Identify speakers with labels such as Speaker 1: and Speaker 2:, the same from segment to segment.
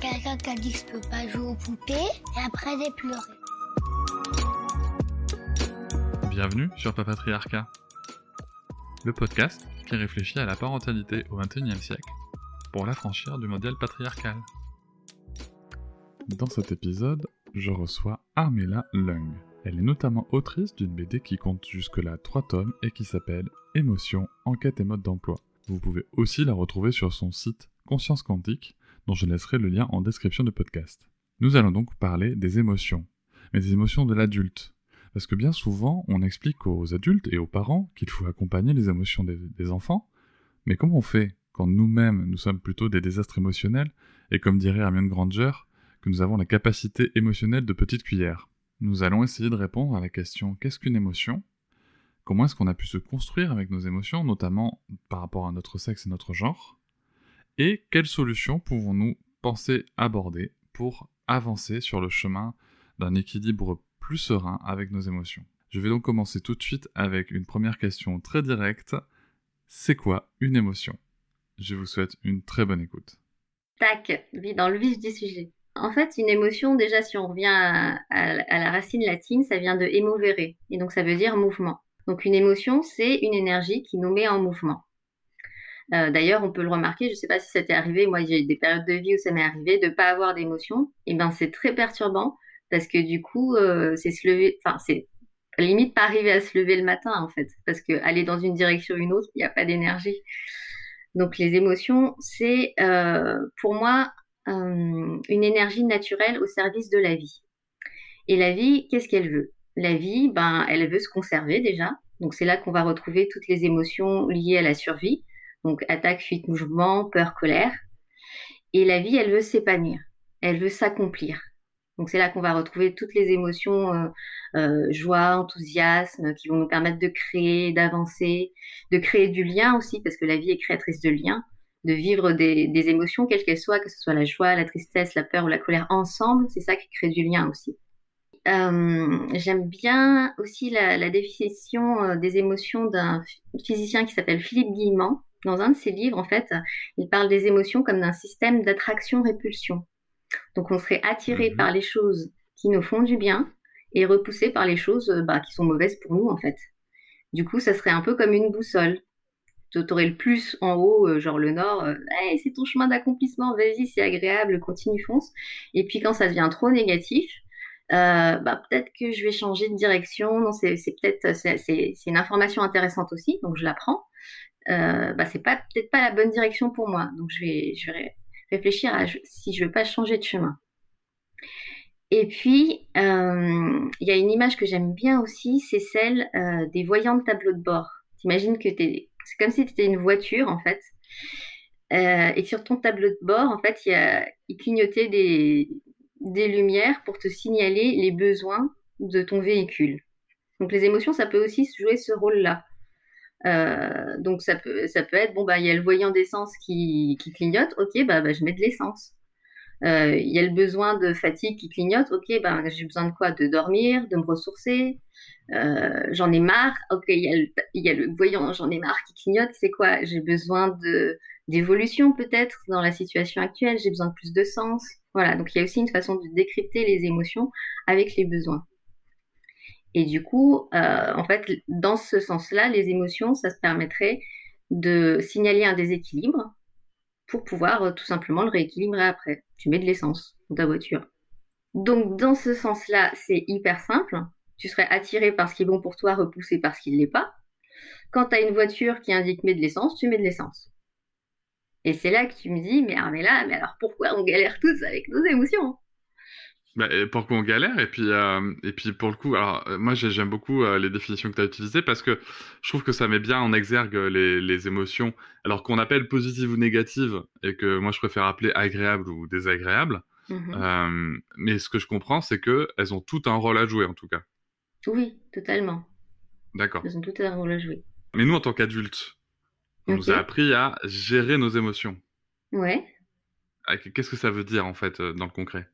Speaker 1: Quelqu'un qui a dit que je peux pas jouer aux poupées et après j'ai pleuré.
Speaker 2: Bienvenue sur Papatriarcat, le podcast qui réfléchit à la parentalité au XXIe siècle pour l'affranchir du modèle patriarcal. Dans cet épisode, je reçois Armella Lung. Elle est notamment autrice d'une BD qui compte jusque-là trois tomes et qui s'appelle Émotion, enquête et mode d'emploi. Vous pouvez aussi la retrouver sur son site Conscience Quantique, dont je laisserai le lien en description du podcast. Nous allons donc parler des émotions, mais des émotions de l'adulte, parce que bien souvent, on explique aux adultes et aux parents qu'il faut accompagner les émotions des, enfants, mais comment on fait quand nous-mêmes nous sommes plutôt des désastres émotionnels, et comme dirait Hermione Granger, que nous avons la capacité émotionnelle de petite cuillère Nous allons essayer de répondre à la question qu'est-ce qu'une émotion? Comment est-ce qu'on a pu se construire avec nos émotions, notamment par rapport à notre sexe et notre genre? Et quelles solutions pouvons-nous penser aborder pour avancer sur le chemin d'un équilibre plus serein avec nos émotions? Je vais donc commencer tout de suite avec une première question très directe. C'est quoi une émotion? Je vous souhaite une très bonne écoute.
Speaker 3: Tac, dans le vif du sujet. En fait, une émotion, déjà, si on revient à, la racine latine, ça vient de emovere, et donc ça veut dire mouvement. Donc une émotion, c'est une énergie qui nous met en mouvement. Euh, d'ailleurs, on peut le remarquer, je ne sais pas si ça t'est arrivé, moi j'ai des périodes de vie où ça m'est arrivé de ne pas avoir d'émotion, et ben c'est très perturbant parce que du coup, euh, c'est se lever, enfin, c'est limite pas arriver à se lever le matin, en fait, parce que aller dans une direction ou une autre, il n'y a pas d'énergie. Donc, les émotions, c'est euh, pour moi une énergie naturelle au service de la vie. Et la vie, qu'est-ce qu'elle veut? La vie, ben, elle veut se conserver déjà. Donc, c'est là qu'on va retrouver toutes les émotions liées à la survie. Donc, attaque, fuite, mouvement, peur, colère. Et la vie, elle veut s'épanouir. Elle veut s'accomplir. Donc c'est là qu'on va retrouver toutes les émotions, euh, euh, joie, enthousiasme, qui vont nous permettre de créer, d'avancer, de créer du lien aussi, parce que la vie est créatrice de liens, de vivre des, émotions, quelles qu'elles soient, que ce soit la joie, la tristesse, la peur ou la colère ensemble, c'est ça qui crée du lien aussi. Euh, j'aime bien aussi la, la définition des émotions d'un physicien qui s'appelle Philippe Guillemant. Dans un de ses livres, en fait, il parle des émotions comme d'un système d'attraction-répulsion. Donc on serait attiré mhm. par les choses qui nous font du bien et repoussé par les choses euh, bah, qui sont mauvaises pour nous en fait. Du coup, ça serait un peu comme une boussole. Tu aurais le plus en haut, euh, genre le nord, euh, c'est ton chemin d'accomplissement, vas-y, c'est agréable, continue, fonce. Et puis quand ça devient trop négatif, bah, peut-être que je vais changer de direction. Non, c'est peut-être c'est une information intéressante aussi, donc je la prends. Bah, c'est pas peut-être pas la bonne direction pour moi, donc je vais je vais réfléchir à si je veux pas changer de chemin. Et puis, euh, il y a une image que j'aime bien aussi, c'est celle euh, des voyants de tableau de bord. T'imagines que c'est comme si tu étais une voiture, en fait. Euh, et sur ton tableau de bord, en fait, il, il clignotait des, des lumières pour te signaler les besoins de ton véhicule. Donc les émotions, ça peut aussi jouer ce rôle-là. Euh, donc ça peut, ça peut être, bon, bah, il y a le voyant d'essence qui, qui, clignote, ok, bah, bah je mets de l'essence. Euh, il y a le besoin de fatigue qui clignote, ok, bah, j'ai besoin de quoi? De dormir, de me ressourcer. Euh, j'en ai marre, ok, il y, a le, y a le voyant, j'en ai marre qui clignote, c'est quoi? J'ai besoin d'évolution peut-être dans la situation actuelle, j'ai besoin de plus de sens. Voilà, donc il y a aussi une façon de décrypter les émotions avec les besoins. Et du coup, euh, en fait, dans ce sens-là, les émotions, ça se permettrait de signaler un déséquilibre pour pouvoir euh, tout simplement le rééquilibrer après. Tu mets de l'essence dans ta voiture. Donc, dans ce sens-là, c'est hyper simple. Tu serais attiré par ce qui est bon pour toi, repoussé par ce qui ne l'est pas. Quand tu as une voiture qui indique mets de l'essence, tu mets de l'essence. Et c'est là que tu me dis, mais, mais là, mais alors pourquoi on galère tous avec nos émotions?
Speaker 2: Bah, pour qu'on galère et puis euh, et puis pour le coup alors euh, moi j'aime beaucoup euh, les définitions que tu as utilisées parce que je trouve que ça met bien en exergue les, les émotions alors qu'on appelle positives ou négatives et que moi je préfère appeler agréables ou désagréables
Speaker 3: Mhm.
Speaker 2: Mais ce que je comprends, c'est que elles ont tout un rôle à jouer, en tout cas.
Speaker 3: Oui, totalement.
Speaker 2: D'accord.
Speaker 3: Elles ont tout un rôle à jouer.
Speaker 2: Mais nous, en tant qu'adultes, on nous a appris à gérer nos émotions.
Speaker 3: Ouais.
Speaker 2: Ah, Qu'est-ce que ça veut dire, en fait, dans le concret?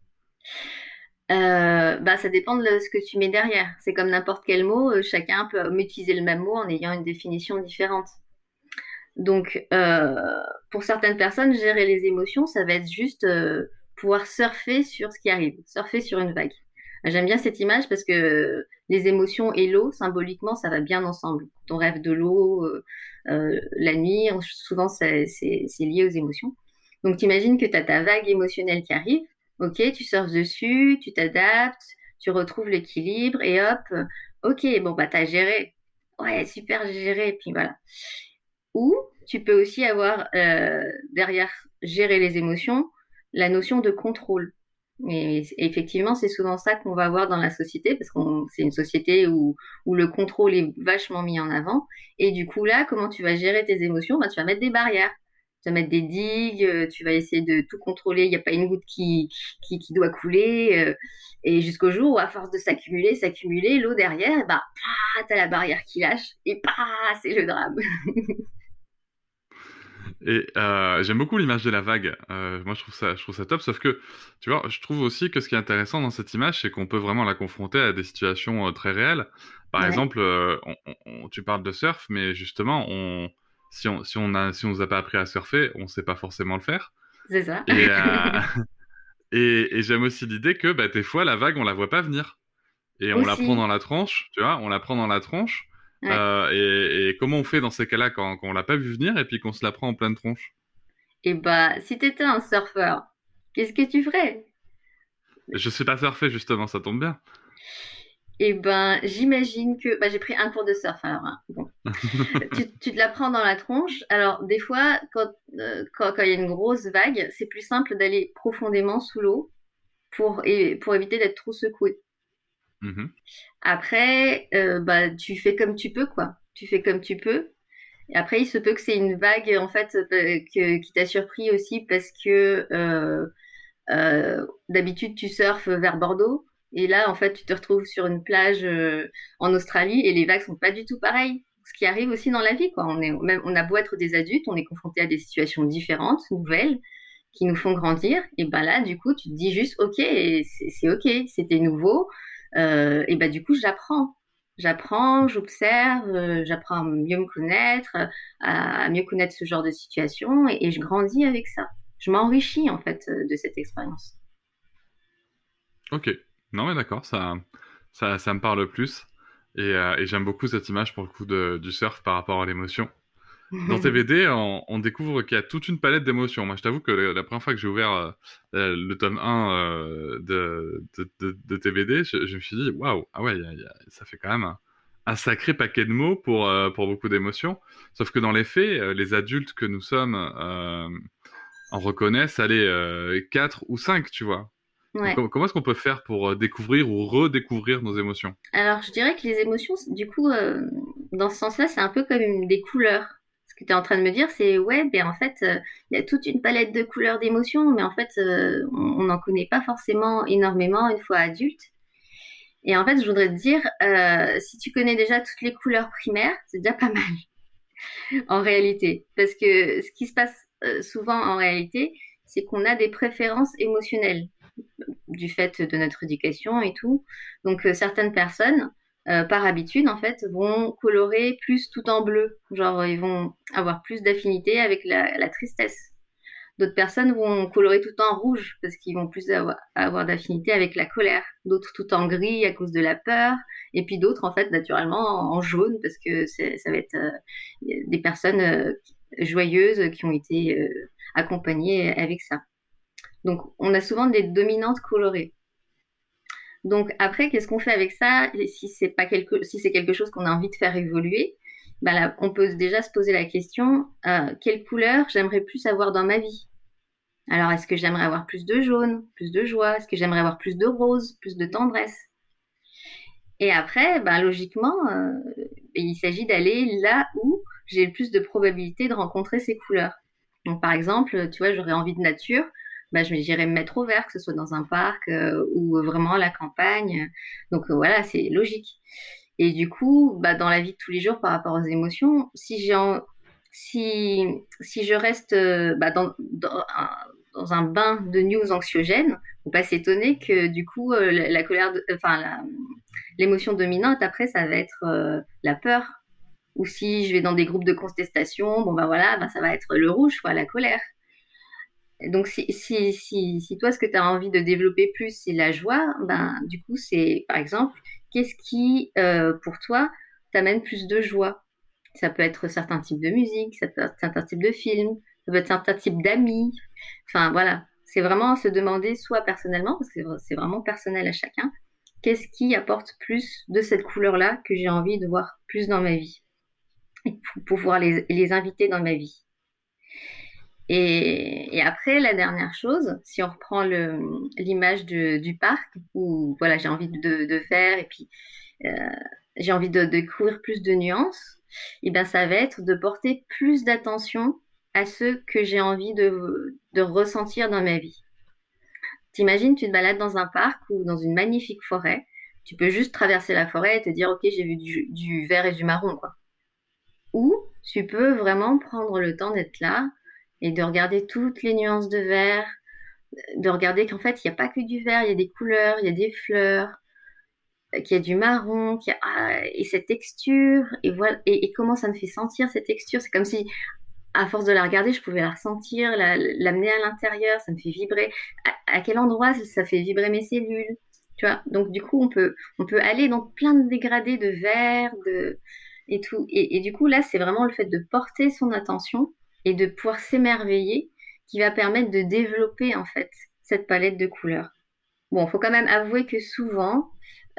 Speaker 3: Euh, bah, ça dépend de ce que tu mets derrière. C'est comme n'importe quel mot, euh, chacun peut utiliser le même mot en ayant une définition différente. Donc, euh, pour certaines personnes, gérer les émotions, ça va être juste euh, pouvoir surfer sur ce qui arrive, surfer sur une vague. J'aime bien cette image parce que les émotions et l'eau, symboliquement, ça va bien ensemble. Quand on rêve de l'eau, euh, la nuit, souvent c'est lié aux émotions. Donc, t'imagines que tu as ta vague émotionnelle qui arrive. Ok, tu surfes dessus, tu t'adaptes, tu retrouves l'équilibre et hop, ok, bon bah t'as géré. Ouais, super géré, et puis voilà. Ou tu peux aussi avoir euh, derrière gérer les émotions la notion de contrôle. Et effectivement, c'est souvent ça qu'on va avoir dans la société, parce que c'est une société où, où le contrôle est vachement mis en avant. Et du coup, là, comment tu vas gérer tes émotions? Bah, tu vas mettre des barrières. Tu vas mettre des digues, euh, tu vas essayer de tout contrôler. Il n'y a pas une goutte qui, qui, qui doit couler. euh, et jusqu'au jour où, à force de s'accumuler, s'accumuler, l'eau derrière, bah, t'as la barrière qui lâche. Et pah, c'est le drame.
Speaker 2: Et euh, j'aime beaucoup l'image de la vague. Euh, moi, je trouve ça, je trouve ça top. Sauf que, tu vois, je trouve aussi que ce qui est intéressant dans cette image, c'est qu'on peut vraiment la confronter à des situations euh, très réelles. Par
Speaker 3: Ouais.
Speaker 2: exemple, on- on- on- tu parles de surf, mais justement, on, si on, si on a, si on nous a pas appris à surfer, on sait pas forcément le faire.
Speaker 3: C'est ça.
Speaker 2: Et, euh, et, et j'aime aussi l'idée que, bah, des fois, la vague, on la voit pas venir. Et on la prend dans la tronche, tu vois, on la prend dans la tronche.
Speaker 3: Ouais.
Speaker 2: Euh, et, et comment on fait dans ces cas-là quand, quand on l'a pas vu venir et puis qu'on se la prend en pleine tronche?
Speaker 3: Et bah, si t'étais un surfeur, qu'est-ce que tu ferais?
Speaker 2: Je sais pas surfer, justement, ça tombe bien.
Speaker 3: Eh ben, j'imagine que bah, j'ai pris un cours de surf alors. hein. Bon. tu, tu te la prends dans la tronche. Alors, des fois, quand euh, quand, quand il y a une grosse vague, c'est plus simple d'aller profondément sous l'eau pour, et, pour éviter d'être trop secoué.
Speaker 2: Mhm.
Speaker 3: Après, euh, bah, tu fais comme tu peux, quoi. Tu fais comme tu peux. Et après, il se peut que c'est une vague, en fait, euh, que, qui t'a surpris aussi parce que euh, euh, d'habitude, tu surfes vers Bordeaux. Et là, en fait, tu te retrouves sur une plage euh, en Australie et les vagues sont pas du tout pareilles. Ce qui arrive aussi dans la vie, quoi. On est, même, on a beau être des adultes, on est confronté à des situations différentes, nouvelles, qui nous font grandir. Et ben là, du coup, tu te dis juste, ok, c'est ok, c'était nouveau. Euh, et ben du coup, j'apprends. J'apprends, j'observe, euh, j'apprends à mieux me connaître, à, mieux connaître ce genre de situation et, et je grandis avec ça. Je m'enrichis en fait de cette expérience.
Speaker 2: Ok. Non, mais d'accord, ça, ça, ça me parle plus. Et, euh, et j'aime beaucoup cette image pour le coup de, du surf par rapport à l'émotion. Dans TVD, on, on découvre qu'il y a toute une palette d'émotions. Moi, je t'avoue que la première fois que j'ai ouvert euh, euh, le tome 1 euh, de, de, de, de TVD, je, je me suis dit, waouh, ah ouais, il y a- il y a- ça fait quand même un, un sacré paquet de mots pour, pour beaucoup d'émotions. Sauf que dans les faits, les adultes que nous sommes en reconnaissent, allez, euh, 4 ou 5, tu vois.
Speaker 3: Ouais.
Speaker 2: Comment est-ce qu'on peut faire pour euh, découvrir ou redécouvrir nos émotions?
Speaker 3: Alors, je dirais que les émotions, du coup, euh, dans ce sens-là, c'est un peu comme des couleurs. Ce que tu es en train de me dire, c'est ouais, ben en fait, euh, il y a toute une palette de couleurs d'émotions, mais en fait, euh, on n'en connaît pas forcément énormément une fois adulte. Et en fait, je voudrais te dire, si tu connais déjà toutes les couleurs primaires, c'est déjà pas mal, en réalité. Parce que ce qui se passe souvent en réalité, c'est qu'on a des préférences émotionnelles du fait de notre éducation et tout. Donc, euh, certaines personnes, euh, par habitude, en fait, vont colorer plus tout en bleu. Genre, ils vont avoir plus d'affinité avec la, tristesse. D'autres personnes vont colorer tout en rouge parce qu'ils vont plus avoir, d'affinité avec la colère. D'autres tout en gris à cause de la peur. Et puis d'autres, en fait, naturellement en jaune parce que ça va être euh, des personnes joyeuses qui ont été accompagnées avec ça. Donc, on a souvent des dominantes colorées. Donc après, qu'est-ce qu'on fait avec ça? Si c'est quelque chose qu'on a envie de faire évoluer, ben là, on peut déjà se poser la question euh, quelle couleur j'aimerais plus avoir dans ma vie? Alors, est-ce que j'aimerais avoir plus de jaune, plus de joie? Est-ce que j'aimerais avoir plus de rose, plus de tendresse? Et après, ben, logiquement, euh, il s'agit d'aller là où j'ai le plus de probabilité de rencontrer ces couleurs. Donc, par exemple, tu vois, j'aurais envie de nature. Bah, j'irai me mettre au vert, que ce soit dans un parc ou vraiment à la campagne. Donc voilà, c'est logique. Et du coup, bah, dans la vie de tous les jours par rapport aux émotions, si je reste bah, dans, un bain de news anxiogène, faut pas s'étonner que du coup euh, la, colère, enfin l'émotion dominante après ça va être euh, la peur. Ou si je vais dans des groupes de contestation, bon ben voilà, ça va être le rouge, la colère. Donc si, si, si, toi ce que tu as envie de développer plus c'est la joie, ben du coup c'est par exemple qu'est-ce qui euh, pour toi t'amène plus de joie? Ça peut être certains types de musique, ça peut être certains types de films, ça peut être certains types d'amis. Enfin voilà, c'est vraiment se demander soit personnellement, parce que c'est vraiment personnel à chacun, qu'est-ce qui apporte plus de cette couleur-là que j'ai envie de voir plus dans ma vie pour pouvoir les inviter dans ma vie? Et, après, la dernière chose, si on reprend l'image du parc, où voilà, j'ai envie de, faire et puis euh, j'ai envie de, découvrir plus de nuances, et eh bien ça va être de porter plus d'attention à ce que j'ai envie de, de ressentir dans ma vie. T'imagines, tu te balades dans un parc ou dans une magnifique forêt, tu peux juste traverser la forêt et te dire, ok, j'ai vu du, du, vert et du marron, quoi. Ou tu peux vraiment prendre le temps d'être là et de regarder toutes les nuances de vert, de regarder qu'en fait, il n'y a pas que du vert, il y a des couleurs, il y a des fleurs, qu'il y a du marron, y a, ah, et cette texture, et voilà, et, comment ça me fait sentir cette texture. C'est comme si à force de la regarder, je pouvais la ressentir, l'amener à l'intérieur, ça me fait vibrer. À, quel endroit ça fait vibrer mes cellules Tu vois? Donc du coup, on peut, on peut aller dans plein de dégradés de verre, de et tout. Et, du coup, là, c'est vraiment le fait de porter son attention et de pouvoir s'émerveiller qui va permettre de développer en fait cette palette de couleurs. Bon, il faut quand même avouer que souvent,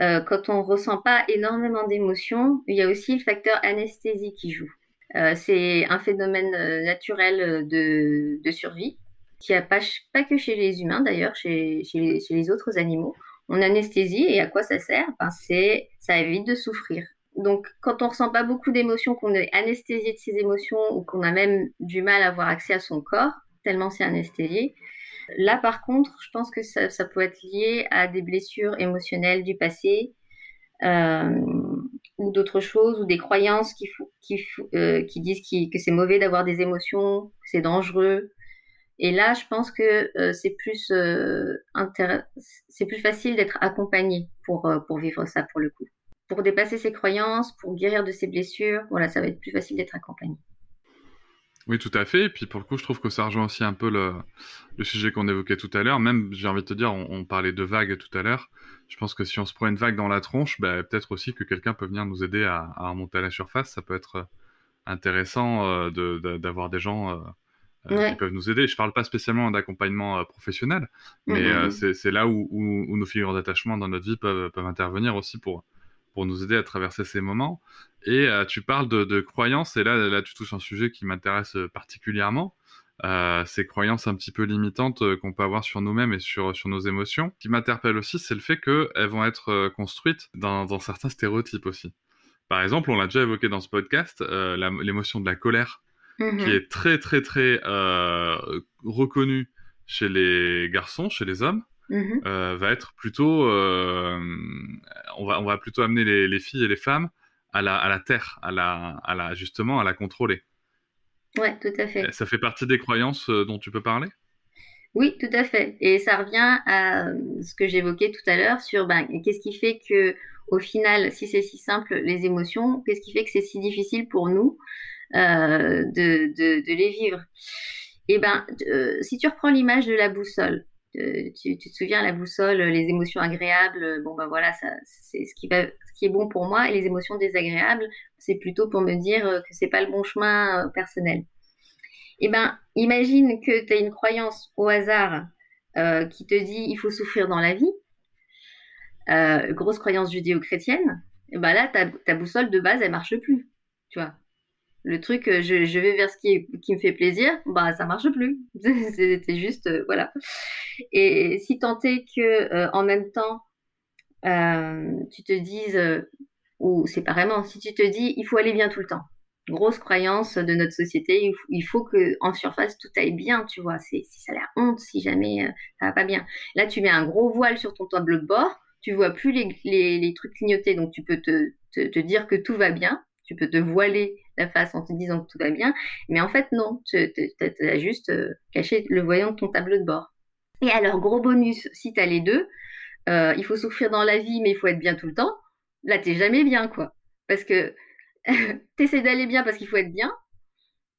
Speaker 3: euh, quand on ressent pas énormément d'émotions, il y a aussi le facteur anesthésie qui joue. Euh, c'est un phénomène euh, naturel de, survie qui a pas, pas que chez les humains d'ailleurs, chez, les, autres animaux. On anesthésie et à quoi ça sert? Ben, c'est Ça évite de souffrir. Donc quand on ressent pas beaucoup d'émotions, qu'on est anesthésié de ses émotions ou qu'on a même du mal à avoir accès à son corps, tellement c'est anesthésié, Là, par contre, je pense que ça, peut être lié à des blessures émotionnelles du passé, ou d'autres choses, ou des croyances qui, euh, disent que c'est mauvais d'avoir des émotions, que c'est dangereux. Et là, je pense que euh, c'est plus, euh, plus facile d'être accompagné pour, pour vivre ça, pour le coup. Pour dépasser ses croyances, pour guérir de ses blessures, voilà, ça va être plus facile d'être accompagné.
Speaker 2: Oui, tout à fait. Et puis pour le coup, je trouve que ça rejoint aussi un peu le, le sujet qu'on évoquait tout à l'heure. Même, j'ai envie de te dire, on, parlait de vagues tout à l'heure. Je pense que si on se prend une vague dans la tronche, bah, peut-être aussi que quelqu'un peut venir nous aider à, à, remonter à la surface. Ça peut être intéressant euh, de, d'avoir des gens euh, euh, qui peuvent nous aider. Je parle pas spécialement d'accompagnement professionnel, mais mmh, mmh, mmh. c'est, là où, où, où, nos figures d'attachement dans notre vie peuvent, peuvent intervenir aussi pour, pour nous aider à traverser ces moments. Et euh, tu parles de, de, croyances, et là, là, tu touches un sujet qui m'intéresse euh, particulièrement. Euh, ces croyances un petit peu limitantes qu'on peut avoir sur nous-mêmes et sur, sur nos émotions. Ce qui m'interpelle aussi, c'est le fait qu'elles vont être construites dans, dans, certains stéréotypes aussi. Par exemple, on l'a déjà évoqué dans ce podcast, l'émotion de la colère, mmh qui est très, très, très reconnue chez les garçons, chez les hommes, Mmh euh, va être plutôt, euh, on va on va plutôt amener les, les, filles et les femmes à la à la terre, à la à la justement à la contrôler.
Speaker 3: Ouais, tout à fait.
Speaker 2: Ça fait partie des croyances euh, dont tu peux parler?
Speaker 3: Oui, tout à fait. Et ça revient à ce que j'évoquais tout à l'heure sur ben, qu'est-ce qui fait que, au final, si c'est si simple, les émotions, qu'est-ce qui fait que c'est si difficile pour nous euh, de, de, de, les vivre? Et eh ben, si tu reprends l'image de la boussole, tu, te souviens, la boussole, les émotions agréables, bon ben voilà, c'est ce qui, est bon pour moi, et les émotions désagréables, c'est plutôt pour me dire que c'est pas le bon chemin euh, personnel. Eh ben, imagine que tu as une croyance au hasard euh, qui te dit il faut souffrir dans la vie, euh, grosse croyance judéo-chrétienne, et ben là, ta, ta boussole de base, elle marche plus, tu vois le truc, euh, je, vais vers ce qui, me fait plaisir, bah ça marche plus. C'était juste, euh, voilà. Et si tant est que euh, en même temps, tu te dises, ou séparément, si tu te dis, il faut aller bien tout le temps. grosse croyance de notre société. Il faut que en surface tout aille bien, tu vois. C'est si ça la honte si jamais ça va pas bien. Là, tu mets un gros voile sur ton tableau de bord, tu vois plus les, trucs clignotés, donc tu peux te, dire que tout va bien. Tu peux te voiler la face en te disant que tout va bien, mais en fait non, tu as juste euh, caché le voyant de ton tableau de bord. Et alors, gros bonus, si tu as les deux, euh, il faut souffrir dans la vie, mais il faut être bien tout le temps. Là, t'es jamais bien, quoi. Parce que t'essaies d'aller bien parce qu'il faut être bien.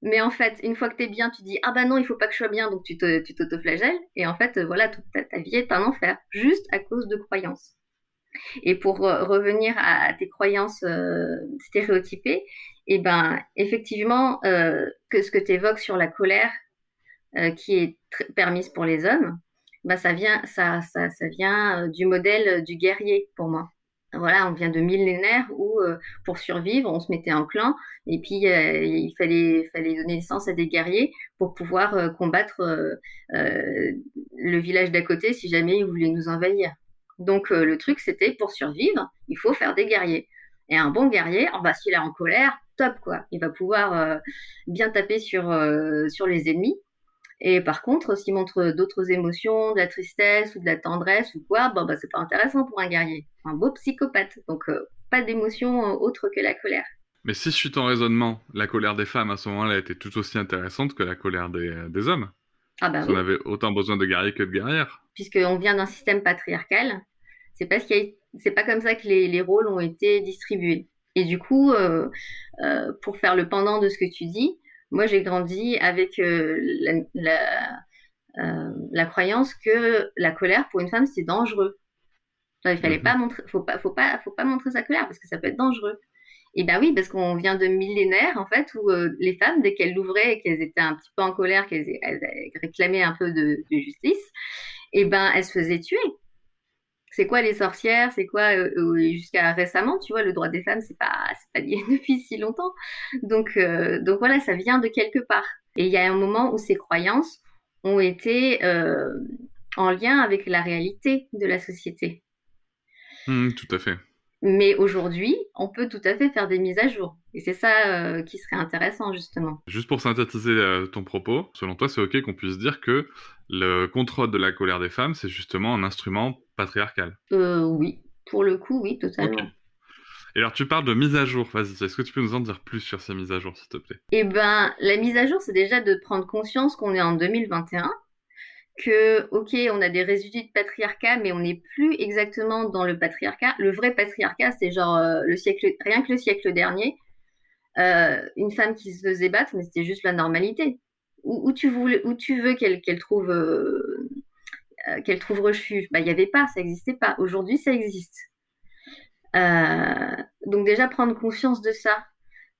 Speaker 3: Mais en fait, une fois que t'es bien, tu dis ah bah non, il faut pas que je sois bien, donc tu t'autoflagelles. Et en fait, voilà, toute ta, vie est un enfer, juste à cause de croyances. Et pour euh, revenir à, tes croyances euh, stéréotypées, et eh ben effectivement, que ce que tu évoques sur la colère, qui est permise pour les hommes, bah ça vient, ça, ça, ça vient du modèle du guerrier pour moi voilà, on vient de millénaires où euh, pour survivre, on se mettait en clan et puis euh, il fallait, fallait donner naissance à des guerriers pour pouvoir euh, combattre le village d'à côté si jamais ils voulaient nous envahir. Donc le truc c'était pour survivre, il faut faire des guerriers. Et un bon guerrier, oh, bah, s'il est en colère, top quoi, il va pouvoir bien taper sur, sur les ennemis et par contre, s'il montre d'autres émotions, de la tristesse ou de la tendresse ou quoi, bon, bah, c'est pas intéressant pour un guerrier. Un beau psychopathe. Donc, euh, pas d'émotion euh, autre que la colère.
Speaker 2: Mais si je suis ton raisonnement, la colère des femmes à ce moment-là était tout aussi intéressante que la colère des, euh, hommes. Ah bah On avait autant besoin de guerriers que de guerrières.
Speaker 3: Puisqu'on vient d'un système patriarcal, c'est parce qu'il c'est pas comme ça que les, les, rôles ont été distribués. Et du coup, pour faire le pendant de ce que tu dis, moi, j'ai grandi avec euh, euh, la, croyance que la colère pour une femme c'est dangereux. il fallait mhm. pas montrer, faut pas, faut pas, faut pas montrer sa colère parce que ça peut être dangereux. Et ben oui, parce qu'on vient de millénaires en fait où euh, les femmes, dès qu'elles l'ouvraient et qu'elles étaient un petit peu en colère, qu'elles réclamaient un peu de, de justice, et ben elles se faisaient tuer c'est quoi les sorcières, c'est quoi euh, jusqu'à récemment, tu vois, le droit des femmes, c'est pas c'est pas lié depuis si longtemps. Donc euh, donc voilà, ça vient de quelque part. Et il y a un moment où ces croyances ont été en lien avec la réalité de la société.
Speaker 2: Mmh, tout à fait.
Speaker 3: Mais aujourd'hui, on peut tout à fait faire des mises à jour. Et c'est ça qui serait intéressant, justement.
Speaker 2: Juste pour synthétiser ton propos, selon toi, c'est OK qu'on puisse dire que le contrôle de la colère des femmes, c'est justement un instrument patriarcal.
Speaker 3: Euh, oui, pour le coup, oui, totalement.
Speaker 2: Et alors, tu parles de mise à jour. Vas-y, est-ce que tu peux nous en dire plus sur ces mises à jour, s'il te plaît?
Speaker 3: Eh ben, la mise à jour, c'est déjà de prendre conscience qu'on est en 2021, que, ok, on a des résidus de patriarcat, mais on n'est plus exactement dans le patriarcat. Le vrai patriarcat, c'est genre euh, le siècle, rien que le siècle dernier, euh, une femme qui se faisait battre, mais c'était juste la normalité. Où, tu, veux qu'elle trouve euh, trouve refuge. Bah, il n'y avait pas, ça n'existait pas. Aujourd'hui, ça existe. Euh, donc déjà prendre conscience de ça,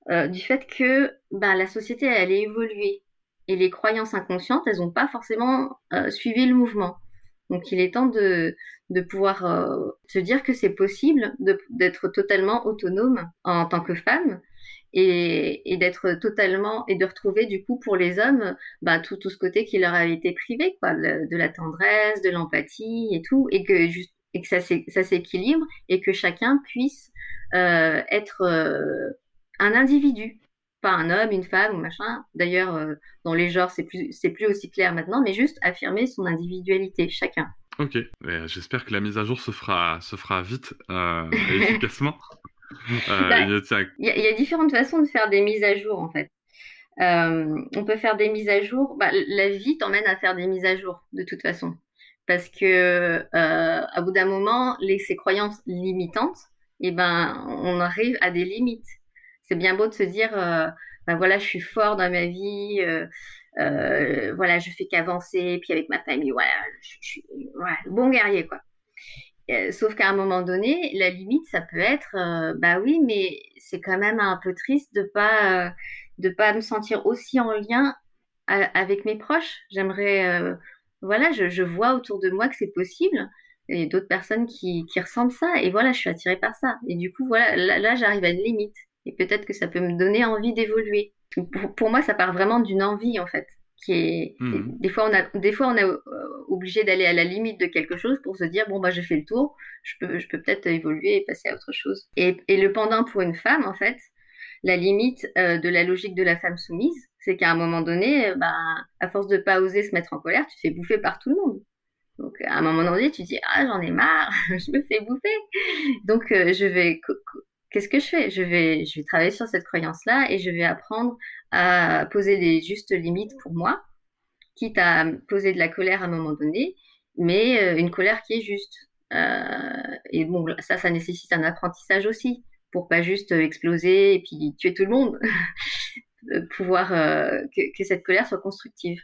Speaker 3: euh, du fait que bah, la société elle est évoluée et les croyances inconscientes elles n'ont pas forcément suivi le mouvement. Donc il est temps de, de pouvoir se dire que c'est possible d'être totalement autonome en tant que femme et, d'être totalement et de retrouver du coup pour les hommes bah, tout, tout ce côté qui leur avait été privé quoi de, la tendresse de l'empathie et tout et que et que ça s'équilibre et que chacun puisse euh, être euh, un individu. Pas un homme une femme ou machin. D'ailleurs euh, dans les genres c'est plus c'est plus aussi clair maintenant mais juste affirmer son individualité chacun.
Speaker 2: Ok, j'espère que la mise à jour se fera, se fera vite et efficacement.
Speaker 3: Euh, bah, il y, a différentes façons de faire des mises à jour en fait. Euh, on peut faire des mises à jour. Bah, la vie t'emmène à faire des mises à jour de toute façon, parce que euh, à bout d'un moment, les, ces croyances limitantes, et eh ben, on arrive à des limites. C'est bien beau de se dire, ben voilà, je suis fort dans ma vie. voilà, je fais qu'avancer, puis avec ma famille, voilà, je, suis voilà, bon guerrier, quoi. Euh, sauf qu'à un moment donné, la limite, ça peut être, euh, bah oui, mais c'est quand même un peu triste de pas, euh, de pas me sentir aussi en lien avec mes proches. J'aimerais, voilà, je, vois autour de moi que c'est possible. Et d'autres personnes qui, qui ressentent ça. Et voilà, je suis attirée par ça. Et du coup, voilà, là, j'arrive à une limite. Et peut-être que ça peut me donner envie d'évoluer. pour moi, ça part vraiment d'une envie, en fait qui est hmm. des fois on a des fois on est euh, obligé d'aller à la limite de quelque chose pour se dire bon bah j'ai fait le tour je peux je peux peut-être évoluer et passer à autre chose et, et, le pendant pour une femme en fait la limite euh, de la logique de la femme soumise. C'est qu'à un moment donné, bah, à force de pas oser se mettre en colère, tu te fais bouffer par tout le monde. Donc à un moment donné, tu dis ah j'en ai marre, je me fais bouffer. Donc je vais qu'est-ce que je fais? Je vais je vais travailler sur cette croyance là et je vais apprendre à poser des justes limites pour moi, quitte à poser de la colère à un moment donné, mais une colère qui est juste. et bon ça ça nécessite un apprentissage aussi pour pas juste euh, exploser et puis tuer tout le monde, pouvoir euh, que, cette colère soit constructive.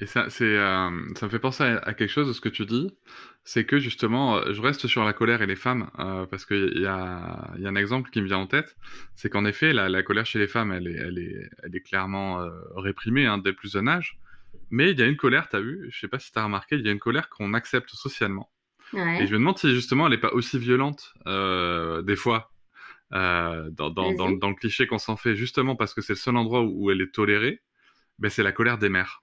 Speaker 2: Et ça, c'est, euh, ça me fait penser à, quelque chose de ce que tu dis, c'est que justement, je reste sur la colère et les femmes, parce qu'il y a, y a un exemple qui me vient en tête, c'est qu'en effet, la, colère chez les femmes, elle est, elle est, elle est clairement réprimée hein, dès le plus jeune âge, mais il y a une colère, tu as vu, je sais pas si tu as remarqué, il y a une colère qu'on accepte socialement. Et je me demande si justement elle n'est pas aussi violente euh, des fois euh, dans, dans, dans, dans, le cliché qu'on s'en fait, justement parce que c'est le seul endroit où, où elle est tolérée, ben c'est la colère des mères.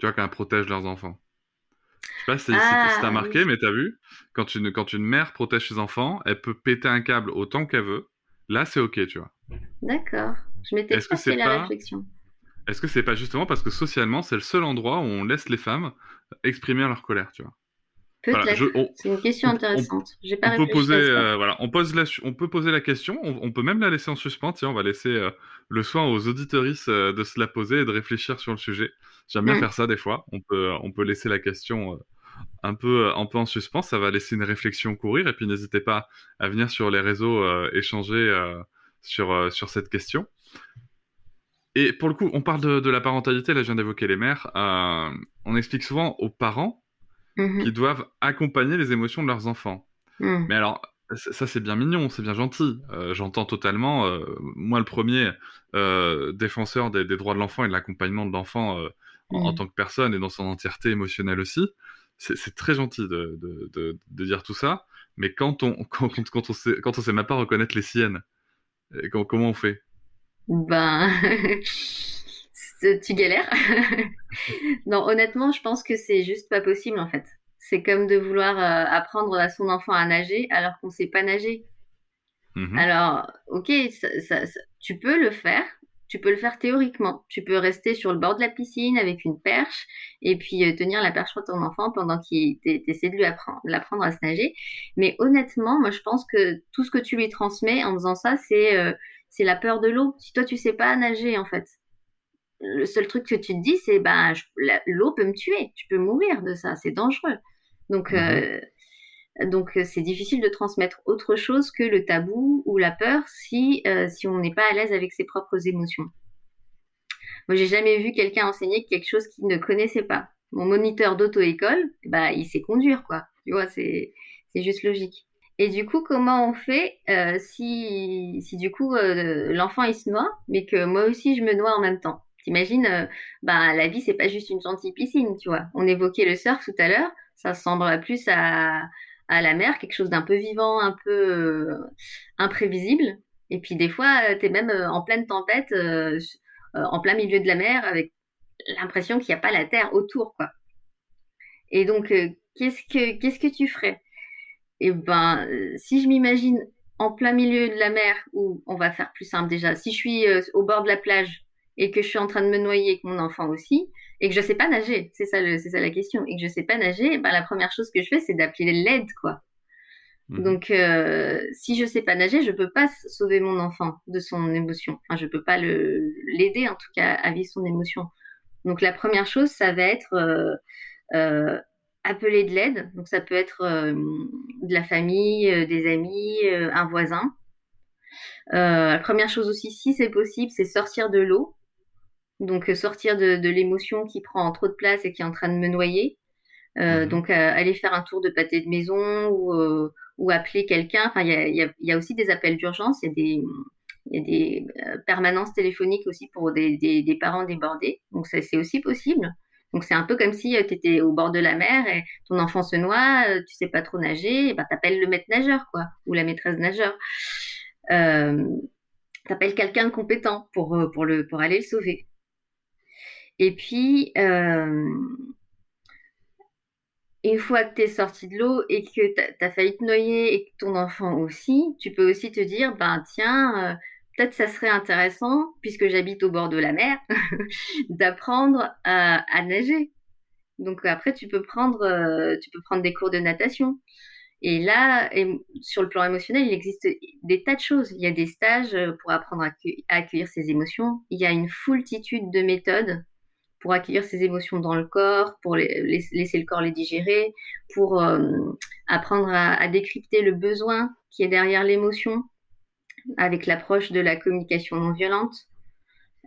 Speaker 2: Tu vois qu'elles protègent leurs enfants. Je sais pas si, ah, si t'as marqué, mais t'as vu quand une quand une mère protège ses enfants, elle peut péter un câble autant qu'elle veut. Là, c'est ok, tu vois.
Speaker 3: D'accord. Je m'étais pas fait la réflexion.
Speaker 2: Est-ce que c'est pas justement parce que socialement, c'est le seul endroit où on laisse les femmes exprimer leur colère, tu vois
Speaker 3: Peut-être. c'est une question intéressante. Pas
Speaker 2: on peut poser, euh, voilà, on pose on peut poser la question. On, peut même la laisser en suspens. Tiens, on va laisser euh, le soin aux auditorices euh, de se la poser et de réfléchir sur le sujet. J'aime bien mm. faire ça des fois. On peut, on peut laisser la question un peu, un peu en suspens. Ça va laisser une réflexion courir. Et puis n'hésitez pas à venir sur les réseaux échanger sur, sur cette question. Et pour le coup, on parle de, la parentalité, là je viens d'évoquer les mères. Euh, on explique souvent aux parents mhm. qu'ils doivent accompagner les émotions de leurs enfants. Mhm. Mais alors, ça c'est bien mignon, c'est bien gentil. Euh, j'entends totalement, euh, moi le premier défenseur des, droits de l'enfant et de l'accompagnement de l'enfant en, mhm. tant que personne et dans son entièreté émotionnelle aussi. C'est très gentil de, dire tout ça. Mais quand on, quand, quand on sait, quand on sait même pas reconnaître les siennes, comment on fait?
Speaker 3: Ben, tu galères. non, honnêtement, je pense que c'est juste pas possible en fait. C'est comme de vouloir euh, apprendre à son enfant à nager alors qu'on sait pas nager. Mhm. Alors, ok, tu peux le faire, tu peux le faire théoriquement. Tu peux rester sur le bord de la piscine avec une perche et puis euh, tenir la perche sur ton enfant pendant qu'il essaie de lui apprendre, l'apprendre à se nager. Mais honnêtement, moi, je pense que tout ce que tu lui transmets en faisant ça, c'est euh, c'est la peur de l'eau. Si toi, tu sais pas nager, en fait, le seul truc que tu te dis, c'est ben, l'eau peut me tuer, je peux mourir de ça, c'est dangereux. Donc, mhm. euh, donc euh, c'est difficile de transmettre autre chose que le tabou ou la peur si, euh, si on n'est pas à l'aise avec ses propres émotions. Moi, j'ai jamais vu quelqu'un enseigner quelque chose qu'il ne connaissait pas. Mon moniteur d'auto-école, bah, il sait conduire, quoi. Tu vois, c'est juste logique. Et du coup, comment on fait euh, si, si du coup euh, l'enfant il se noie, mais que moi aussi je me noie en même temps? T'imagines, euh, bah, la vie c'est pas juste une gentille piscine, tu vois. On évoquait le surf tout à l'heure, ça ressemble plus à, à la mer, quelque chose d'un peu vivant, un peu imprévisible. Et puis des fois, tu es même en pleine tempête, en plein milieu de la mer, avec l'impression qu'il n'y a pas la terre autour, quoi. Et donc, qu'est-ce que tu ferais? Et ben, euh, si je m'imagine en plein milieu de la mer, où on va faire plus simple déjà, si je suis euh, au bord de la plage et que je suis en train de me noyer avec mon enfant aussi, et que je sais pas nager, c'est ça, la question, et que je sais pas nager, ben, la première chose que je fais, c'est d'appeler l'aide, quoi. Mhm. Donc, euh, si je sais pas nager, je peux pas sauver mon enfant de son émotion. Enfin, je peux pas l'aider, en tout cas, à vivre son émotion. Donc, la première chose, ça va être appeler de l'aide. Donc ça peut être euh, de la famille, euh, des amis, euh, un voisin. la première chose aussi, si c'est possible, c'est sortir de l'eau. Donc sortir de, l'émotion qui prend trop de place et qui est en train de me noyer. Euh,
Speaker 2: Mhm.
Speaker 3: Donc, euh, aller faire un tour de pâté de maison ou, euh, ou appeler quelqu'un. Enfin, il y a, y y aussi des appels d'urgence. Il y a des, il y a des euh, permanences téléphoniques aussi pour des, des, des parents débordés. Donc, c'est aussi possible. Donc, c'est un peu comme si tu étais au bord de la mer et ton enfant se noie, euh, tu sais pas trop nager, ben, t'appelles le maître nageur, quoi, ou la maîtresse nageur. Euh, t'appelles quelqu'un de compétent pour, euh, pour, le, pour aller le sauver. Et puis, euh, une fois que tu es sorti de l'eau et que tu as failli te noyer et que ton enfant aussi, tu peux aussi te dire, ben tiens, euh, peut-être ça serait intéressant, puisque j'habite au bord de la mer, d'apprendre à, à nager. Donc après, tu peux prendre, euh, tu peux prendre des cours de natation. Et là, et sur le plan émotionnel, il existe des tas de choses. Il y a des stages euh, pour apprendre à, à accueillir ses émotions. Il y a une foultitude de méthodes pour accueillir ses émotions dans le corps, pour les- laisser le corps les digérer, pour euh, apprendre à, à décrypter le besoin qui est derrière l'émotion avec l'approche de la communication non violente.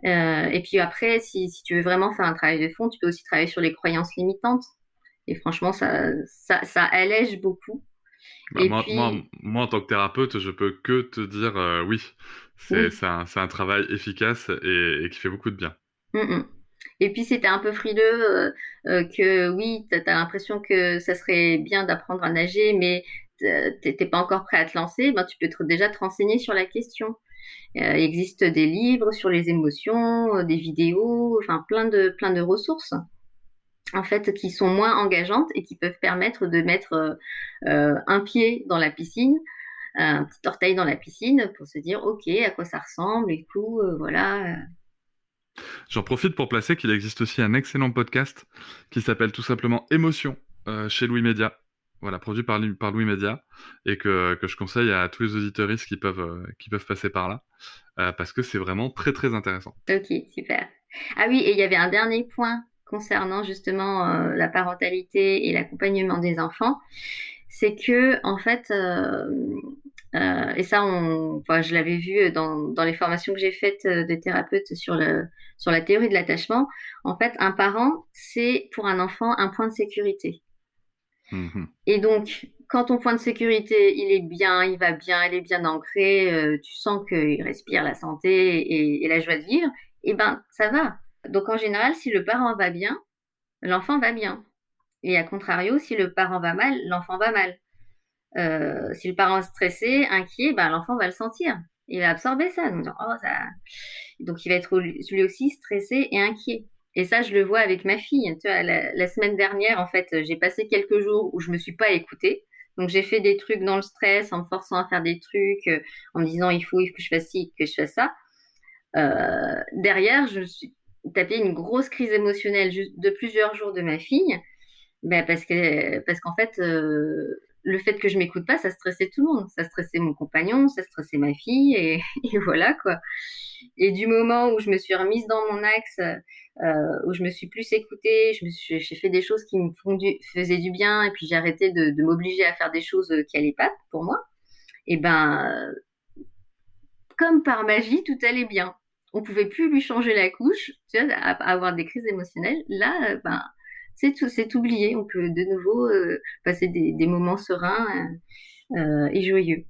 Speaker 3: Euh, et puis après, si, si tu veux vraiment faire un travail de fond, tu peux aussi travailler sur les croyances limitantes. Et franchement, ça, ça, ça allège beaucoup.
Speaker 2: Bah,
Speaker 3: Et
Speaker 2: moi,
Speaker 3: puis-
Speaker 2: moi, moi, en tant que thérapeute, je peux que te dire euh, oui. C'est
Speaker 3: Oui.
Speaker 2: un, travail efficace et, et qui fait beaucoup de bien.
Speaker 3: Mm, mm. Et puis, t'es un peu frileux, euh, euh, que oui, t'as, t'as l'impression que ça serait bien d'apprendre à nager, mais t'es pas encore prêt à te lancer, ben, tu peux déjà te renseigner sur la question. Euh, il existe des livres sur les émotions, des vidéos, enfin plein de, plein de ressources, en fait, qui sont moins engageantes et qui peuvent permettre de mettre un pied dans la piscine, un petit orteil dans la piscine pour se dire, OK, à quoi ça ressemble et tout, voilà.
Speaker 2: J'en profite pour placer qu'il existe aussi un excellent podcast qui s'appelle tout simplement Émotion euh, chez Louis Média. Voilà, produit par, Louis Média et que, je conseille à tous les auditeuristes qui peuvent, euh, qui peuvent passer par là euh, parce que c'est vraiment très très intéressant.
Speaker 3: Ok, super. Ah oui, et il y avait un dernier point concernant justement la parentalité et l'accompagnement des enfants, c'est que en fait, euh, et ça, on, enfin, je l'avais vu dans, dans les formations que j'ai faites euh, de thérapeute sur le sur la théorie de l'attachement. En fait, un parent, c'est pour un enfant un point de sécurité.
Speaker 2: Mhm.
Speaker 3: Et donc, quand ton point de sécurité, il est bien, il va bien, il est bien ancré, euh, tu sens qu'il respire la santé et, et la joie de vivre, eh ben, ça va. Donc, en général, si le parent va bien, l'enfant va bien. Et à contrario, si le parent va mal, l'enfant va mal. Euh, si le parent est stressé, inquiet, ben, l'enfant va le sentir. Il va absorber ça. Donc, oh, il va être lui aussi stressé et inquiet. Et ça, je le vois avec ma fille. La, semaine dernière, en fait, j'ai passé quelques jours où je me suis pas écoutée. Donc, j'ai fait des trucs dans le stress, en me forçant à faire des trucs, euh, en me disant il faut, que je fasse ci, que je fasse ça. Euh, derrière, je suis tapé une grosse crise émotionnelle de plusieurs jours de ma fille, ben parce que parce qu'en fait, le fait que je m'écoute pas, ça stressait tout le monde. Ça stressait mon compagnon, ça stressait ma fille, et, voilà quoi. Et du moment où je me suis remise dans mon axe, euh, où je me suis plus écoutée, j'ai fait des choses qui me faisaient du bien, et puis j'ai arrêté de, m'obliger à faire des choses qui allaient pas pour moi. Et ben, comme par magie, tout allait bien. On pouvait plus lui changer la couche, tu vois, avoir des crises émotionnelles. Là, euh, ben, c'est tout, c'est oublié. On peut de nouveau euh, passer des, des, moments sereins euh, et joyeux.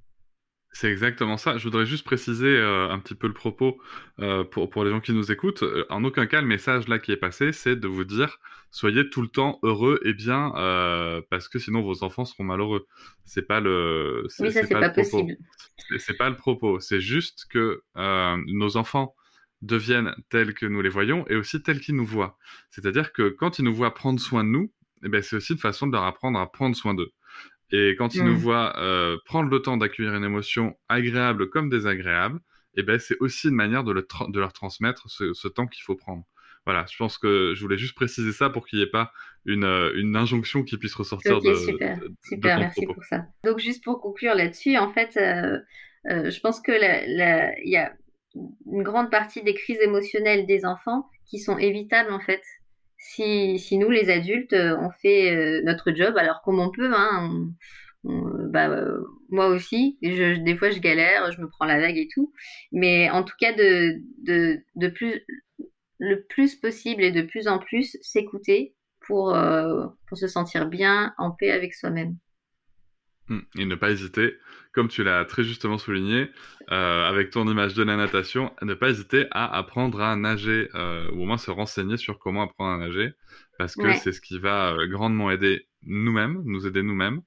Speaker 2: C'est exactement ça. Je voudrais juste préciser euh, un petit peu le propos euh, pour, pour les gens qui nous écoutent. Euh, En aucun cas, le message là qui est passé, c'est de vous dire soyez tout le temps heureux et bien euh, parce que sinon vos enfants seront malheureux. C'est pas le.
Speaker 3: Oui, ça c'est pas,
Speaker 2: pas
Speaker 3: possible.
Speaker 2: C'est pas le propos. C'est juste que euh, nos enfants deviennent tels que nous les voyons et aussi tels qu'ils nous voient. C'est-à-dire que quand ils nous voient prendre soin de nous, eh ben, c'est aussi une façon de leur apprendre à prendre soin d'eux. Et quand ils mmh. nous voient euh, prendre le temps d'accueillir une émotion agréable comme désagréable, eh ben, c'est aussi une manière de, le de leur transmettre ce, ce temps qu'il faut prendre. Voilà, je pense que je voulais juste préciser ça pour qu'il n'y ait pas une, une, injonction qui puisse ressortir
Speaker 3: okay,
Speaker 2: de,
Speaker 3: super,
Speaker 2: de,
Speaker 3: super,
Speaker 2: de
Speaker 3: merci
Speaker 2: propos.
Speaker 3: pour ça. Donc juste pour conclure là-dessus, en fait, euh, euh, je pense que il y a une grande partie des crises émotionnelles des enfants qui sont évitables en fait si, si nous, les adultes, on fait euh, notre job, alors comme on peut, hein, bah, euh, moi aussi, je, des fois je galère, je me prends la vague et tout, mais en tout cas de, de, de plus, le plus possible et de plus en plus s'écouter pour, euh, pour se sentir bien, en paix avec soi-même.
Speaker 2: Hmm. Et ne pas hésiter, comme tu l'as très justement souligné, euh, avec ton image de la natation, ne pas hésiter à apprendre à nager, euh, ou au moins se renseigner sur comment apprendre à nager, parce que
Speaker 3: Ouais.
Speaker 2: c'est ce qui va euh, grandement aider nous-mêmes, nous aider nous-mêmes,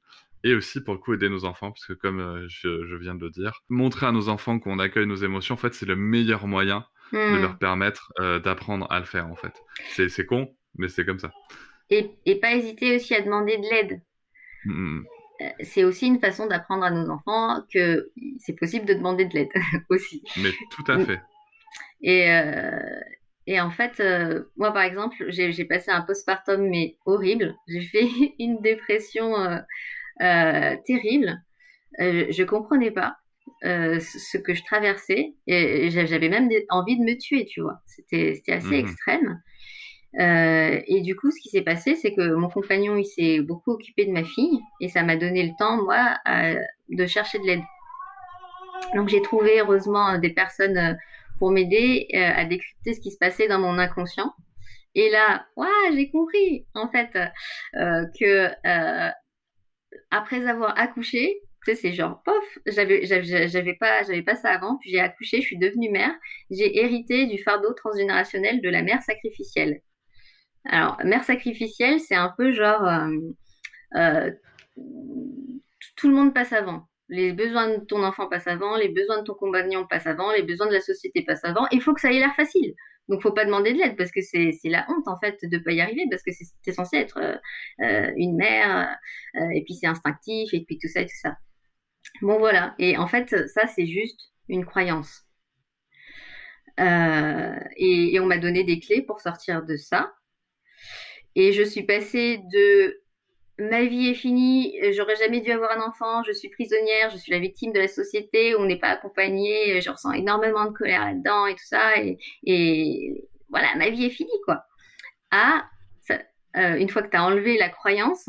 Speaker 2: et aussi pour le coup aider nos enfants, parce que comme euh, je, je viens de le dire, montrer à nos enfants qu'on accueille nos émotions, en fait, c'est le meilleur moyen de
Speaker 3: Hmm.
Speaker 2: leur permettre d'apprendre à le faire, en fait. C'est c'est con, mais c'est comme ça.
Speaker 3: Et, et pas hésiter aussi à demander de l'aide.
Speaker 2: Hmm.
Speaker 3: Euh, C'est aussi une façon d'apprendre à nos enfants que c'est possible de demander de l'aide aussi.
Speaker 2: Mais tout à
Speaker 3: Mm.
Speaker 2: fait.
Speaker 3: Et, euh, et en fait, euh, moi par exemple, j'ai passé un postpartum mais horrible. J'ai fait une dépression euh, terrible. Je comprenais pas ce que je traversais et j'a- j'avais même envie de me tuer, tu vois. C'était assez
Speaker 2: Mhm.
Speaker 3: extrême. Euh, et du coup, ce qui s'est passé, c'est que mon compagnon, il s'est beaucoup occupé de ma fille et ça m'a donné le temps, moi, de chercher de l'aide. Donc j'ai trouvé heureusement des personnes euh, pour m'aider euh, à décrypter ce qui se passait dans mon inconscient. Et là, ouah, j'ai compris en fait euh, que après avoir accouché, tu sais, c'est genre pof, j'avais j'avais pas j'avais pas ça avant, puis j'ai accouché, je suis devenue mère, j'ai hérité du fardeau transgénérationnel de la mère sacrificielle. Alors, mère sacrificielle, c'est un peu genre euh, euh, tout le monde passe avant. Les besoins de ton enfant passent avant, les besoins de ton compagnon passent avant, les besoins de la société passent avant. Il faut que ça ait l'air facile. Donc, faut pas demander de l'aide parce que c'est la honte en fait de pas y arriver parce que c'est censé être euh, une mère et puis c'est instinctif et puis tout ça et tout ça. Bon voilà. Et en fait, ça c'est juste une croyance. Et on m'a donné des clés pour sortir de ça. Et je suis passée de ma vie est finie, j'aurais jamais dû avoir un enfant, je suis prisonnière, je suis la victime de la société, on n'est pas accompagné, je ressens énormément de colère là-dedans et tout ça, et, voilà, ma vie est finie, quoi. À, ça- euh, une fois que tu as enlevé la croyance,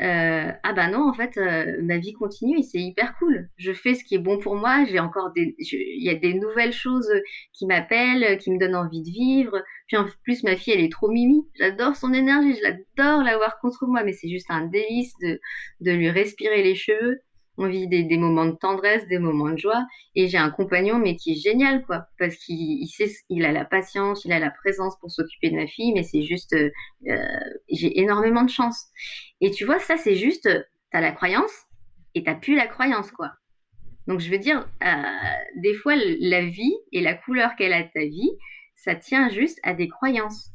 Speaker 3: euh, ah bah non, en fait, euh, ma vie continue et c'est hyper cool. Je fais ce qui est bon pour moi, j'ai encore il y a des nouvelles choses qui m'appellent, qui me donnent envie de vivre. Puis en plus, ma fille, elle est trop mimi. J'adore son énergie, je l'adore l'avoir contre moi, mais c'est juste un délice de, de lui respirer les cheveux. On vit des, moments de tendresse, des moments de joie. Et j'ai un compagnon, mais qui est génial, quoi. Parce qu'il il a la patience, il a la présence pour s'occuper de ma fille, mais c'est juste, euh, euh, j'ai énormément de chance. Et tu vois, ça, c'est juste, t'as la croyance et t'as plus la croyance, quoi. Donc, je veux dire, euh, des fois, la vie et la couleur qu'elle a de ta vie, ça tient juste à des croyances.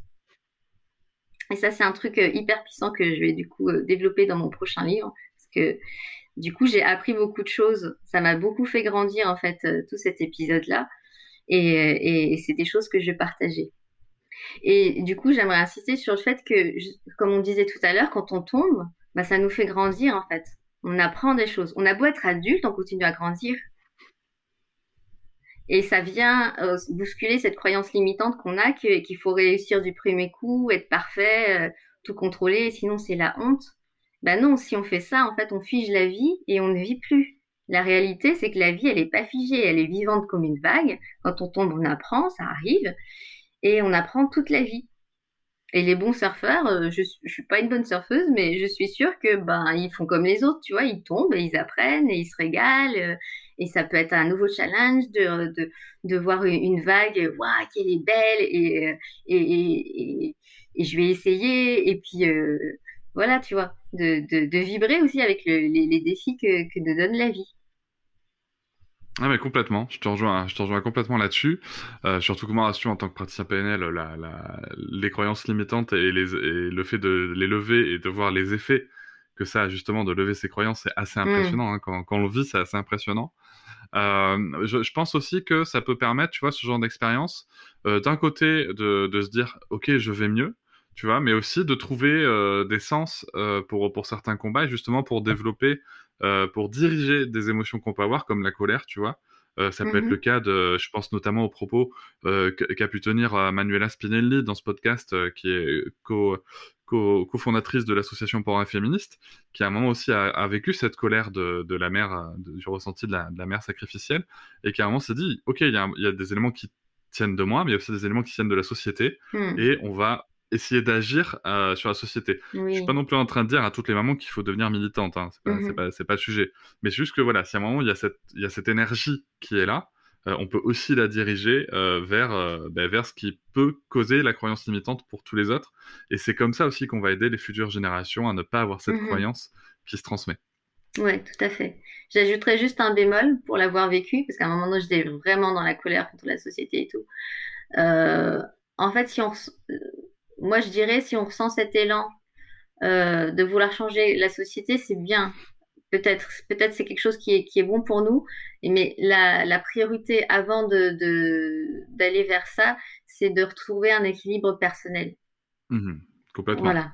Speaker 3: Et ça, c'est un truc euh, hyper puissant que je vais du coup euh, développer dans mon prochain livre. Parce que du coup, j'ai appris beaucoup de choses. Ça m'a beaucoup fait grandir, en fait, euh, tout cet épisode-là. Et, c'est des choses que je vais partager. Et du coup, j'aimerais insister sur le fait que, comme on disait tout à l'heure, quand on tombe, bah, ça nous fait grandir, en fait. On apprend des choses. On a beau être adulte, on continue à grandir. Et ça vient euh, bousculer cette croyance limitante qu'on a qu'il faut réussir du premier coup, être parfait, euh, tout contrôler, sinon c'est la honte. Ben non, si on fait ça, en fait, on fige la vie et on ne vit plus. La réalité, c'est que la vie, elle n'est pas figée, elle est vivante comme une vague. Quand on tombe, on apprend, ça arrive, et on apprend toute la vie. Et les bons surfeurs, euh, je, je suis pas une bonne surfeuse, mais je suis sûre que ben ils font comme les autres, tu vois, ils tombent et ils apprennent et ils se régalent. euh, et ça peut être un nouveau challenge de, de voir une, vague, waouh, qu'elle est belle, et, euh, et, et, je vais essayer. Et puis euh, voilà, tu vois, de, vibrer aussi avec le- les, les défis que, que nous donne la vie.
Speaker 2: Ah mais complètement, je te rejoins, je te rejoins complètement là-dessus. Euh, surtout que moi, en tant que praticien PNL, la, la, les croyances limitantes et, les, et le fait de les lever et de voir les effets que ça a justement de lever ses croyances, c'est assez impressionnant. Hein, quand, quand on le vit, c'est assez impressionnant. Euh, je, je pense aussi que ça peut permettre, tu vois, ce genre d'expérience, euh, d'un côté de, de se dire, ok, je vais mieux, tu vois, mais aussi de trouver euh, des sens pour, pour certains combats et justement pour développer, pour diriger des émotions qu'on peut avoir, comme la colère, tu vois. Euh, ça peut être
Speaker 3: Mhm.
Speaker 2: le cas de, je pense notamment aux propos euh, qu'a pu tenir euh, Manuela Spinelli dans ce podcast, euh, qui est co- co- cofondatrice de l'association un féministe, qui à un moment aussi a, a vécu cette colère de, de la mère, euh, de- du ressenti de la, de la mère sacrificielle, et qui à un moment s'est dit, ok, il y, a un- il y a des éléments qui tiennent de moi, mais il y a aussi des éléments qui tiennent de la société,
Speaker 3: Hmm.
Speaker 2: et on va essayer d'agir euh, sur la société. Je
Speaker 3: Oui.
Speaker 2: suis pas non plus en train de dire à toutes les mamans qu'il faut devenir militante, hein. c'est pas, pas le sujet. Mais c'est juste que voilà, si à un moment il y a cette, il y a cette énergie qui est là, euh, on peut aussi la diriger euh, vers, ben, vers ce qui peut causer la croyance limitante pour tous les autres. Et c'est comme ça aussi qu'on va aider les futures générations à ne pas avoir cette
Speaker 3: Mhm.
Speaker 2: croyance qui se transmet.
Speaker 3: Ouais, tout à fait. J'ajouterais juste un bémol pour l'avoir vécu, parce qu'à un moment donné, j'étais vraiment dans la colère contre la société et tout. Euh, en fait, si on, moi je dirais, si on ressent cet élan euh, de vouloir changer la société, c'est bien. Peut-être, peut-être c'est quelque chose qui est, qui est bon pour nous, mais la, la priorité avant de, de, d'aller vers ça, c'est de retrouver un équilibre personnel.
Speaker 2: Mhm. Complètement.
Speaker 3: Voilà.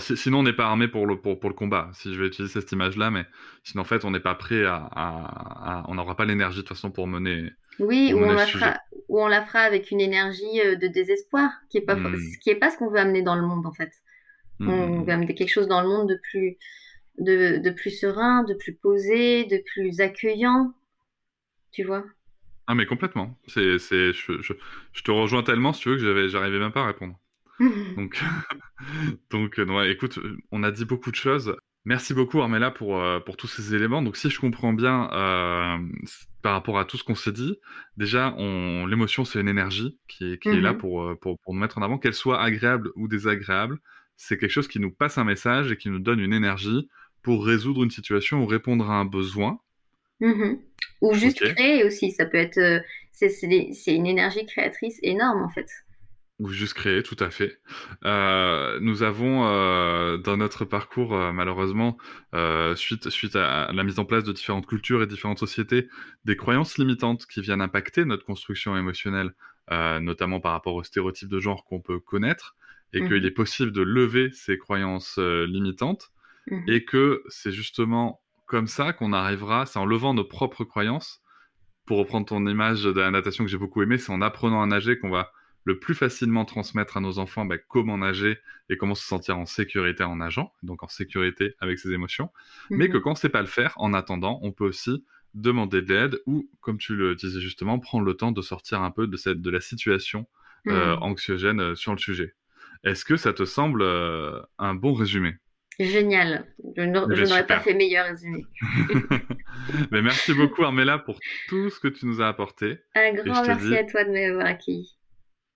Speaker 2: Sinon, on n'est pas armé pour le, pour, pour le combat, si je vais utiliser cette image-là, mais sinon, en fait, on n'est pas prêt à, à- à- On n'aura pas l'énergie, de toute façon, pour mener...
Speaker 3: Oui, ou on la fera, ou on la fera avec une énergie euh, de désespoir, qui est pas,
Speaker 2: Hmm.
Speaker 3: ce qui est pas ce qu'on veut amener dans le monde en fait.
Speaker 2: Mhm.
Speaker 3: On veut amener quelque chose dans le monde de plus, de, de plus serein, de plus posé, de plus accueillant, tu vois?
Speaker 2: Ah, mais complètement. C'est, c'est, je, je, je te rejoins tellement, si tu veux, que j'avais, j'arrivais même pas à répondre. Donc, donc euh, ouais, écoute, on a dit beaucoup de choses. Merci beaucoup, Armella, pour, euh, pour tous ces éléments. Donc, si je comprends bien, euh, par rapport à tout ce qu'on s'est dit, déjà, on, l'émotion, c'est une énergie qui est, qui est là
Speaker 3: Mhm.
Speaker 2: pour, euh, pour, pour nous mettre en avant, qu'elle soit agréable ou désagréable. C'est quelque chose qui nous passe un message et qui nous donne une énergie pour résoudre une situation ou répondre à un besoin.
Speaker 3: Mhm. Ou juste créer aussi, ça peut être, c'est c'est des- c'est une énergie créatrice énorme en fait.
Speaker 2: Ou juste créer, tout à fait. Euh, nous avons euh, dans notre parcours, euh, malheureusement, suite, suite à la mise en place de différentes cultures et différentes sociétés, des croyances limitantes qui viennent impacter notre construction émotionnelle, notamment par rapport aux stéréotypes de genre qu'on peut connaître, et qu'il est possible de lever ces croyances limitantes,
Speaker 3: Mhm.
Speaker 2: et que c'est justement comme ça qu'on arrivera, c'est en levant nos propres croyances, pour reprendre ton image de la natation que j'ai beaucoup aimé, c'est en apprenant à nager qu'on va le plus facilement transmettre à nos enfants bah, comment nager et comment se sentir en sécurité en nageant, donc en sécurité avec ses émotions. Mais
Speaker 3: Mhm.
Speaker 2: que quand on sait pas le faire, en attendant, on peut aussi demander de l'aide ou, comme tu le disais justement, prendre le temps de sortir un peu de, cette, de la situation euh,
Speaker 3: Mhm.
Speaker 2: anxiogène euh, sur le sujet. Est-ce que ça te semble euh, un bon résumé?
Speaker 3: Génial. Je
Speaker 2: Eh
Speaker 3: ne-
Speaker 2: ben,
Speaker 3: je n'aurais pas fait meilleur résumé.
Speaker 2: Mais merci beaucoup Armella pour tout ce que tu nous as apporté
Speaker 3: Un grand merci
Speaker 2: dis-
Speaker 3: à toi de m'avoir accueilli.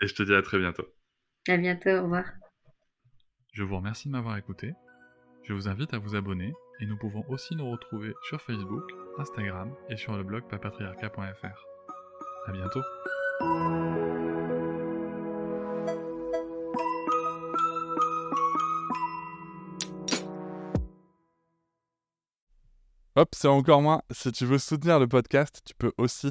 Speaker 2: Et je te dis à très bientôt.
Speaker 3: À bientôt, au revoir.
Speaker 2: Je vous remercie de m'avoir écouté. Je vous invite à vous abonner et nous pouvons aussi nous retrouver sur Facebook, Instagram et sur le blog papatriarca.fr. À bientôt.
Speaker 4: Hop, c'est encore moins. Si tu veux soutenir le podcast, tu peux aussi